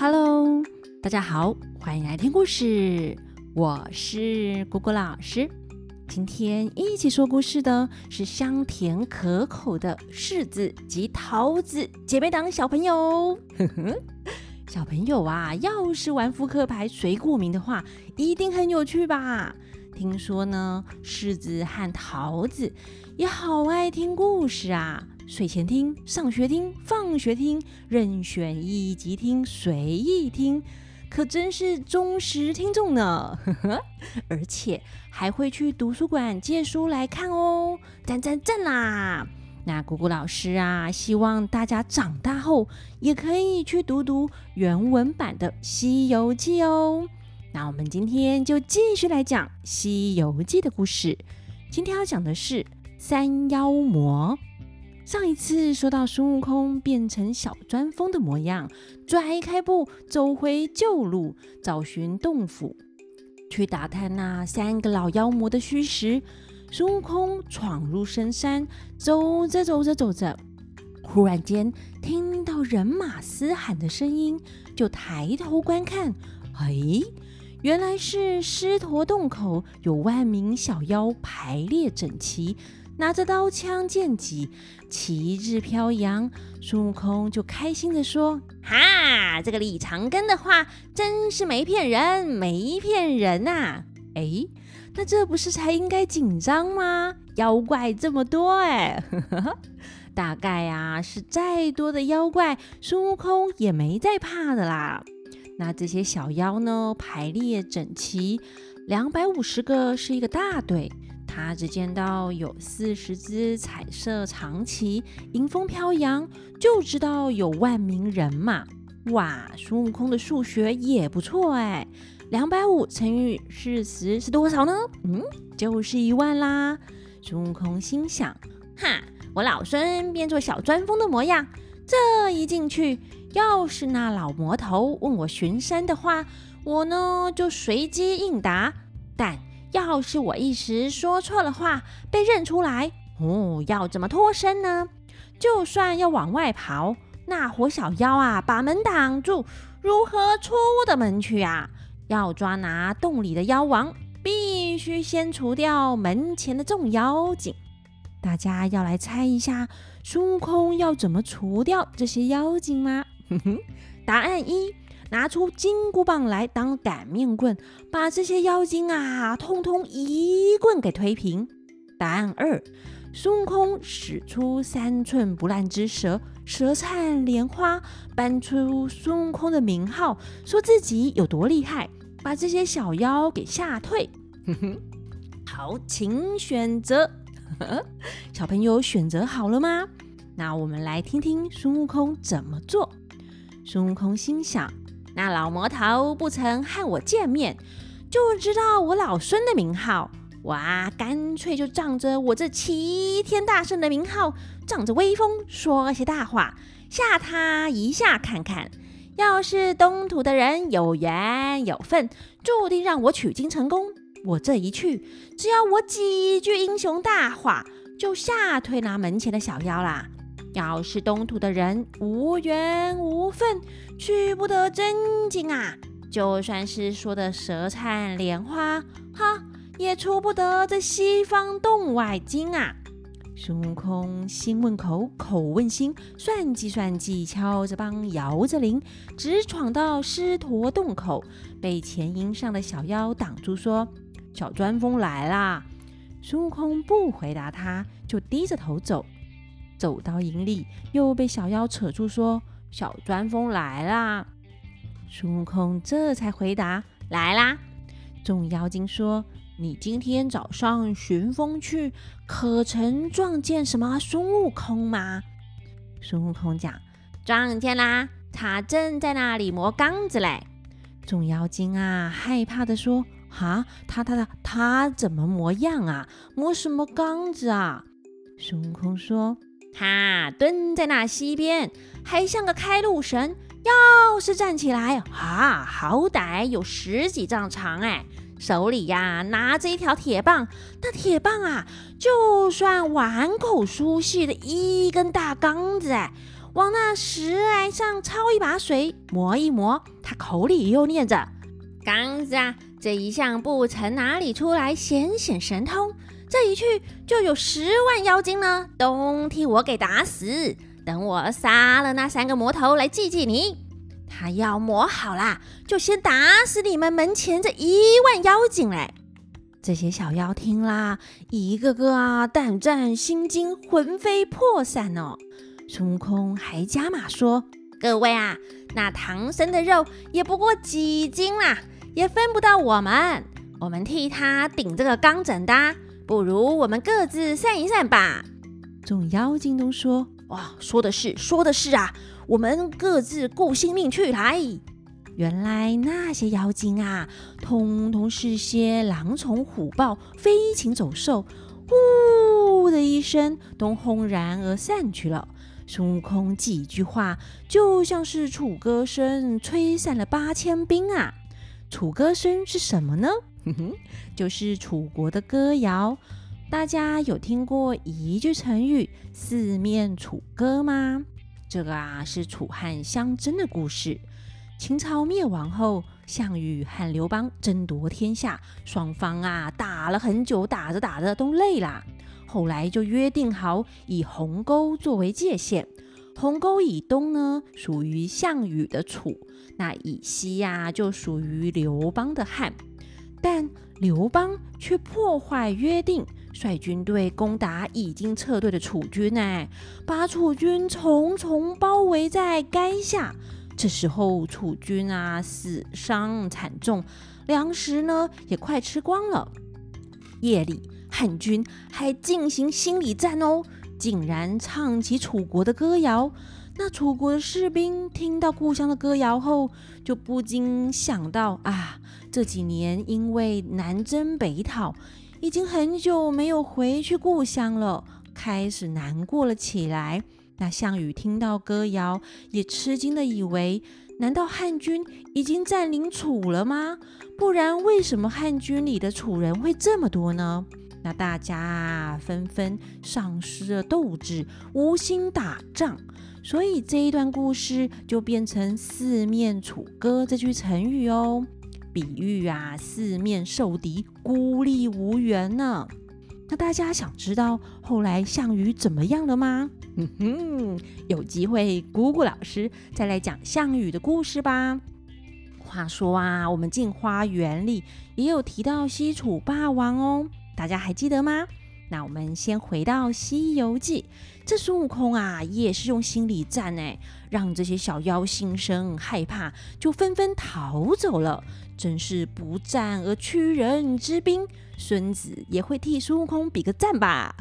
Hello，大家好，欢迎来听故事。我是果果老师。今天一起说故事的是香甜可口的柿子及桃子姐妹党小朋友。小朋友啊，要是玩扑克牌谁过名的话，一定很有趣吧？听说呢，柿子和桃子也好爱听故事啊。睡前听，上学听，放学听，任选一集听，随意听，可真是忠实听众呢。而且还会去图书馆借书来看哦，赞赞赞啦！那姑姑老师啊，希望大家长大后也可以去读读原文版的《西游记》哦。那我们今天就继续来讲《西游记》的故事。今天要讲的是三妖魔。上一次说到孙悟空变成小钻风的模样，拽开步走回旧路，找寻洞府，去打探那三个老妖魔的虚实。孙悟空闯入深山，走着走着走着，忽然间听到人马嘶喊的声音，就抬头观看，哎，原来是狮驼洞口有万名小妖排列整齐。拿着刀枪剑戟，旗帜飘扬，孙悟空就开心地说：“哈，这个李长庚的话真是没骗人，没骗人呐！哎，那这不是才应该紧张吗？妖怪这么多，哎，大概啊是再多的妖怪，孙悟空也没在怕的啦。那这些小妖呢，排列整齐，两百五十个是一个大队。”他只见到有四十只彩色长旗，迎风飘扬，就知道有万名人马。哇，孙悟空的数学也不错哎，两百五乘以四十是多少呢？嗯，就是一万啦。孙悟空心想：哈，我老孙变作小钻风的模样，这一进去，要是那老魔头问我巡山的话，我呢就随机应答。但要是我一时说错了话，被认出来，哦，要怎么脱身呢？就算要往外跑，那伙小妖啊，把门挡住，如何出的门去啊？要抓拿洞里的妖王，必须先除掉门前的众妖精。大家要来猜一下，孙悟空要怎么除掉这些妖精吗？哼哼，答案一。拿出金箍棒来当擀面棍，把这些妖精啊，通通一棍给推平。答案二：孙悟空使出三寸不烂之舌，舌灿莲花，搬出孙悟空的名号，说自己有多厉害，把这些小妖给吓退。哼哼，好，请选择。小朋友选择好了吗？那我们来听听孙悟空怎么做。孙悟空心想。那老魔头不曾和我见面，就知道我老孙的名号。哇，干脆就仗着我这齐天大圣的名号，仗着威风说些大话，吓他一下看看。要是东土的人有缘有份，注定让我取经成功。我这一去，只要我几句英雄大话，就吓退那门前的小妖啦。要是东土的人无缘无分，取不得真经啊，就算是说的舌灿莲花，哈，也出不得这西方洞外经啊！孙悟空心问口，口问心，算计算计，敲着梆，摇着铃，直闯到狮驼洞口，被前营上的小妖挡住，说：“小钻风来啦！”孙悟空不回答，他就低着头走。走到营里，又被小妖扯住，说：“小钻风来啦！”孙悟空这才回答：“来啦！”众妖精说：“你今天早上寻风去，可曾撞见什么孙悟空吗？”孙悟空讲：“撞见啦，他正在那里磨缸子嘞。”众妖精啊，害怕的说：“哈，他他他他怎么模样啊？磨什么缸子啊？”孙悟空说。他蹲在那溪边，还像个开路神。要是站起来，啊，好歹有十几丈长哎！手里呀拿着一条铁棒，那铁棒啊，就算碗口粗细的一根大缸子哎！往那石崖上抄一把水，磨一磨。他口里又念着：“缸子啊，这一向不曾哪里出来显显神通，这一去就有十万妖精呢，都替我给打死。等我杀了那三个魔头来祭祭你。他要磨好啦，就先打死你们门前这一万妖精嘞。”这些小妖听啦，一个个啊胆战心惊，魂飞魄散哦。孙悟空还加码说：“各位啊，那唐僧的肉也不过几斤啦，也分不到我们。我们替他顶这个钢枕的，不如我们各自散一散吧。”众妖精都说：“哇，说的是，说的是啊，我们各自顾性命去来。”原来那些妖精啊，通通是些狼虫虎豹、飞禽走兽，呜的一声，都轰然而散去了。孙悟空几句话，就像是楚歌声吹散了八千兵啊！楚歌声是什么呢？哼哼，就是楚国的歌谣。大家有听过一句成语“四面楚歌”吗？这个啊，是楚汉相争的故事。秦朝灭亡后，项羽和刘邦争夺天下，双方啊打了很久，打着打着都累了。后来就约定好，以鸿沟作为界限，鸿沟以东呢属于项羽的楚，那以西呀就属于刘邦的汉。但刘邦却破坏约定，率军队攻打已经撤退的楚军，哎，把楚军重重包围在垓下。这时候，楚军啊死伤惨重，粮食呢也快吃光了。夜里，汉军还进行心理战哦，竟然唱起楚国的歌谣。那楚国的士兵听到故乡的歌谣后，就不禁想到啊，这几年因为南征北讨，已经很久没有回去故乡了，开始难过了起来。那项羽听到歌谣，也吃惊的以为：难道汉军已经占领楚了吗？不然为什么汉军里的楚人会这么多呢？那大家纷纷丧失了斗志，无心打仗，所以这一段故事就变成“四面楚歌”这句成语哦，比喻啊四面受敌，孤立无援呢。那大家想知道后来项羽怎么样了吗？嗯哼，有机会，姑姑老师再来讲项羽的故事吧。话说啊，我们进花园里也有提到西楚霸王哦，大家还记得吗？那我们先回到《西游记》，这孙悟空啊，也是用心理战哎，让这些小妖心生害怕，就纷纷逃走了。真是不战而屈人之兵，孙子也会替孙悟空比个赞吧？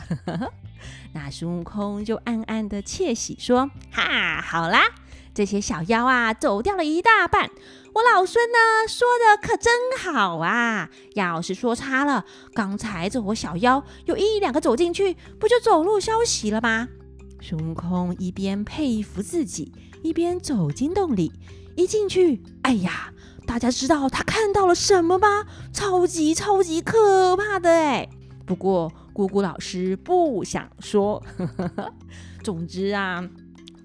那孙悟空就暗暗的窃喜，说：“哈，好啦，这些小妖啊，走掉了一大半。我老孙呢，说的可真好啊！要是说差了，刚才这伙小妖有一两个走进去，不就走漏消息了吗？”孙悟空一边佩服自己，一边走进洞里。一进去，哎呀，大家知道他看到了什么吗？超级超级可怕的哎！不过。姑姑老师不想说。总之啊，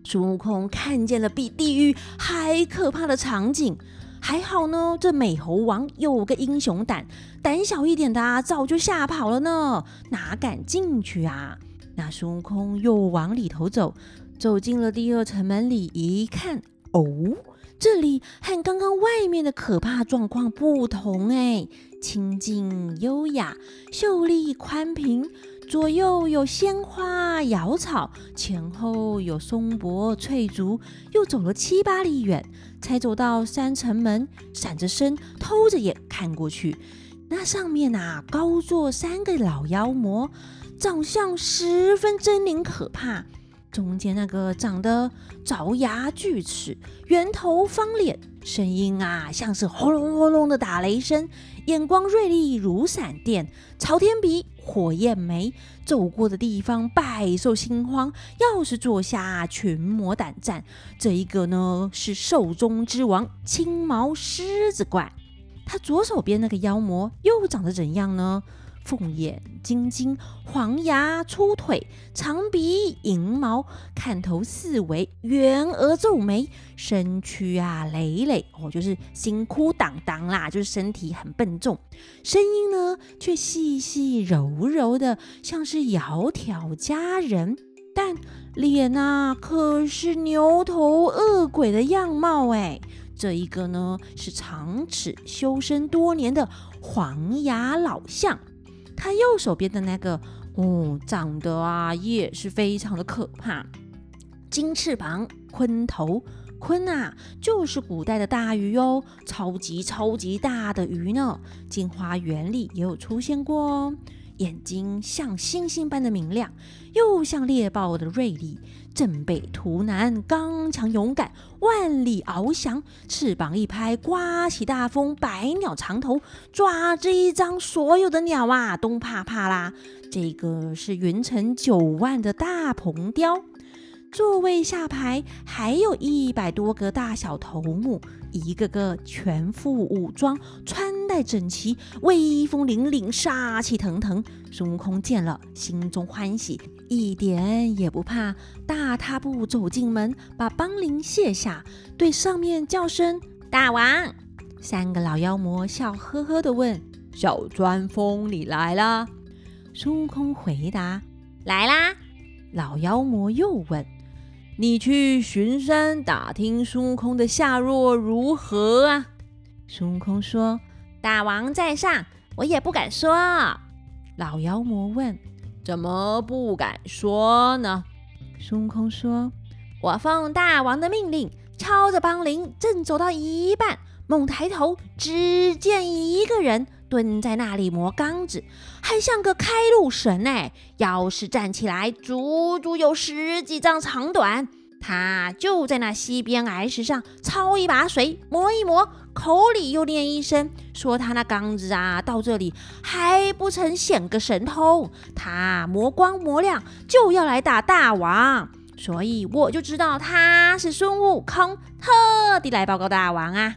孙悟空看见了比地狱还可怕的场景。还好呢，这美猴王有个英雄胆，胆小一点的啊，早就吓跑了呢，哪敢进去啊？那孙悟空又往里头走，走进了第二层门里，一看，哦。这里和刚刚外面的可怕状况不同哎，清静优雅，秀丽宽平，左右有鲜花瑶草，前后有松柏翠竹。又走了七八里远，才走到三层门，闪着身，偷着眼看过去，那上面啊，高坐三个老妖魔，长相十分狰狞可怕。中间那个长得爪牙锯齿、圆头方脸，声音啊像是轰隆轰隆的打雷声，眼光锐利如闪电，朝天鼻、火焰眉，走过的地方百兽心慌，要是坐下群魔胆战。这一个呢是兽中之王青毛狮子怪，他左手边那个妖魔又长得怎样呢？凤眼晶晶，黄牙粗腿，长鼻银毛，看头四围，圆额皱眉，身躯啊累累哦，就是辛苦当当啦，就是身体很笨重，声音呢却细细柔柔的，像是窈窕佳人。但脸呐，可是牛头恶鬼的样貌哎。这一个呢，是长齿修身多年的黄牙老象。他右手边的那个，哦，长得啊也是非常的可怕。金翅膀，鲲头，鲲啊，就是古代的大鱼哦，超级超级大的鱼呢。进花园里也有出现过哦。眼睛像星星般的明亮，又像猎豹的锐利。正北图南，刚强勇敢，万里翱翔，翅膀一拍，刮起大风。百鸟长头，爪子一张，所有的鸟啊都怕怕啦。这个是云层九万的大鹏雕。座位下排还有一百多个大小头目，一个个全副武装，穿戴整齐，威风凛凛，杀气腾腾。孙悟空见了，心中欢喜，一点也不怕，大踏步走进门，把邦铃卸下，对上面叫声“大王”。三个老妖魔笑呵呵地问：“小钻风，你来啦？”孙悟空回答：“来啦。”老妖魔又问。你去巡山打听孙悟空的下落如何啊？孙悟空说：“大王在上，我也不敢说。”老妖魔问：“怎么不敢说呢？”孙悟空说：“我奉大王的命令，抄着梆铃，正走到一半，猛抬头，只见一个人。”蹲在那里磨钢子，还像个开路神哎！要是站起来，足足有十几丈长短。他就在那西边崖石上抄一把水，磨一磨，口里又念一声，说他那钢子啊，到这里还不曾显个神通。他磨光磨亮，就要来打大王，所以我就知道他是孙悟空，特地来报告大王啊。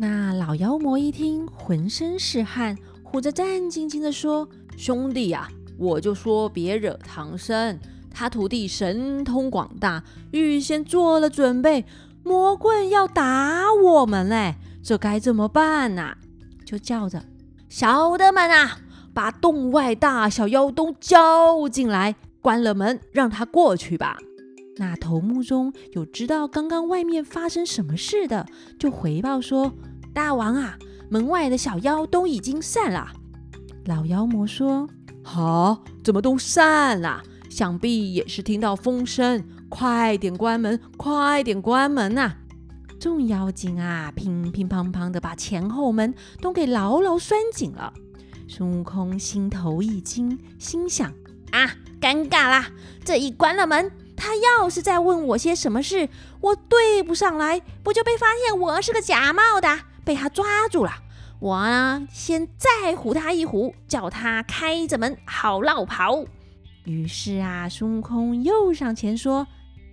那老妖魔一听，浑身是汗，虎着战兢兢地说：“兄弟呀，我就说别惹唐僧，他徒弟神通广大，预先做了准备，魔棍要打我们嘞，这该怎么办呐？”就叫着：“小的们啊，把洞外大小妖都叫进来，关了门，让他过去吧。”那头目中有知道刚刚外面发生什么事的，就回报说。大王啊，门外的小妖都已经散了。老妖魔说：“好，怎么都散了？想必也是听到风声。快点关门，快点关门呐！”众妖精啊，乒乒乓乓的把前后门都给牢牢拴紧了。孙悟空心头一惊，心想：啊，尴尬啦！这一关了门，他要是再问我些什么事，我对不上来，不就被发现我是个假冒的？被他抓住了，我呢先再唬他一唬，叫他开着门好绕跑。于是啊，孙悟空又上前说：“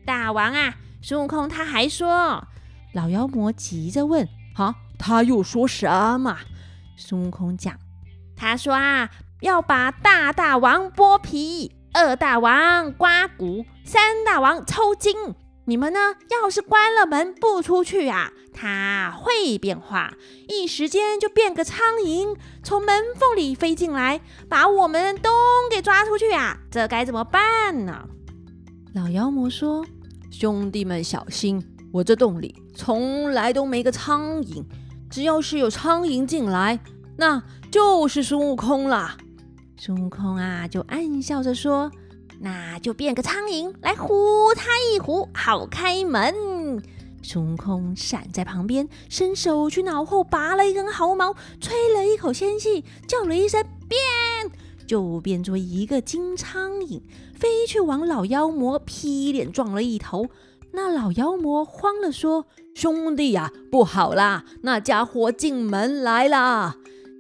大王啊，孙悟空他还说……”老妖魔急着问：“啊，他又说什么？”孙悟空讲：“他说啊，要把大大王剥皮，二大王刮骨，三大王抽筋。”你们呢？要是关了门不出去啊，它会变化，一时间就变个苍蝇，从门缝里飞进来，把我们都给抓出去啊！这该怎么办呢？老妖魔说：“兄弟们小心，我这洞里从来都没个苍蝇，只要是有苍蝇进来，那就是孙悟空了。”孙悟空啊，就暗笑着说。那就变个苍蝇来唬他一唬，好开门。孙悟空闪在旁边，伸手去脑后拔了一根毫毛，吹了一口仙气，叫了一声“变”，就变作一个金苍蝇，飞去往老妖魔劈脸撞了一头。那老妖魔慌了，说：“兄弟呀，不好啦，那家伙进门来了。”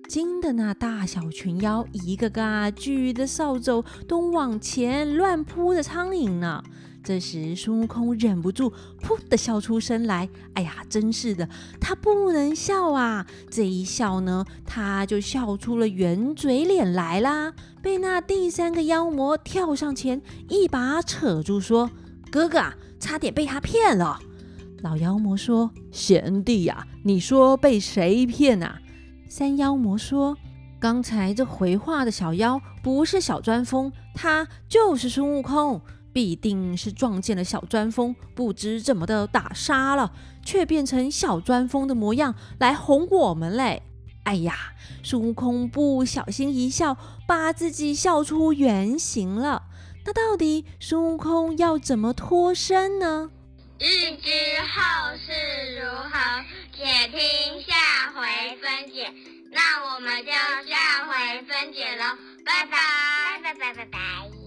惊的那大小群妖，一个个举着扫帚都往前乱扑着苍蝇呢。这时，孙悟空忍不住噗的笑出声来。哎呀，真是的，他不能笑啊！这一笑呢，他就笑出了圆嘴脸来啦。被那第三个妖魔跳上前，一把扯住，说：“哥哥，差点被他骗了。”老妖魔说：“贤弟呀，你说被谁骗啊？”三妖魔说：“刚才这回话的小妖不是小钻风，他就是孙悟空。”必定是撞见了小钻风，不知怎么的打杀了，却变成小钻风的模样来哄我们嘞！哎呀，孙悟空不小心一笑，把自己笑出原形了。那到底孙悟空要怎么脱身呢？欲知后事如何，且听下回分解。那我们就下回分解喽，拜拜，拜拜拜拜拜。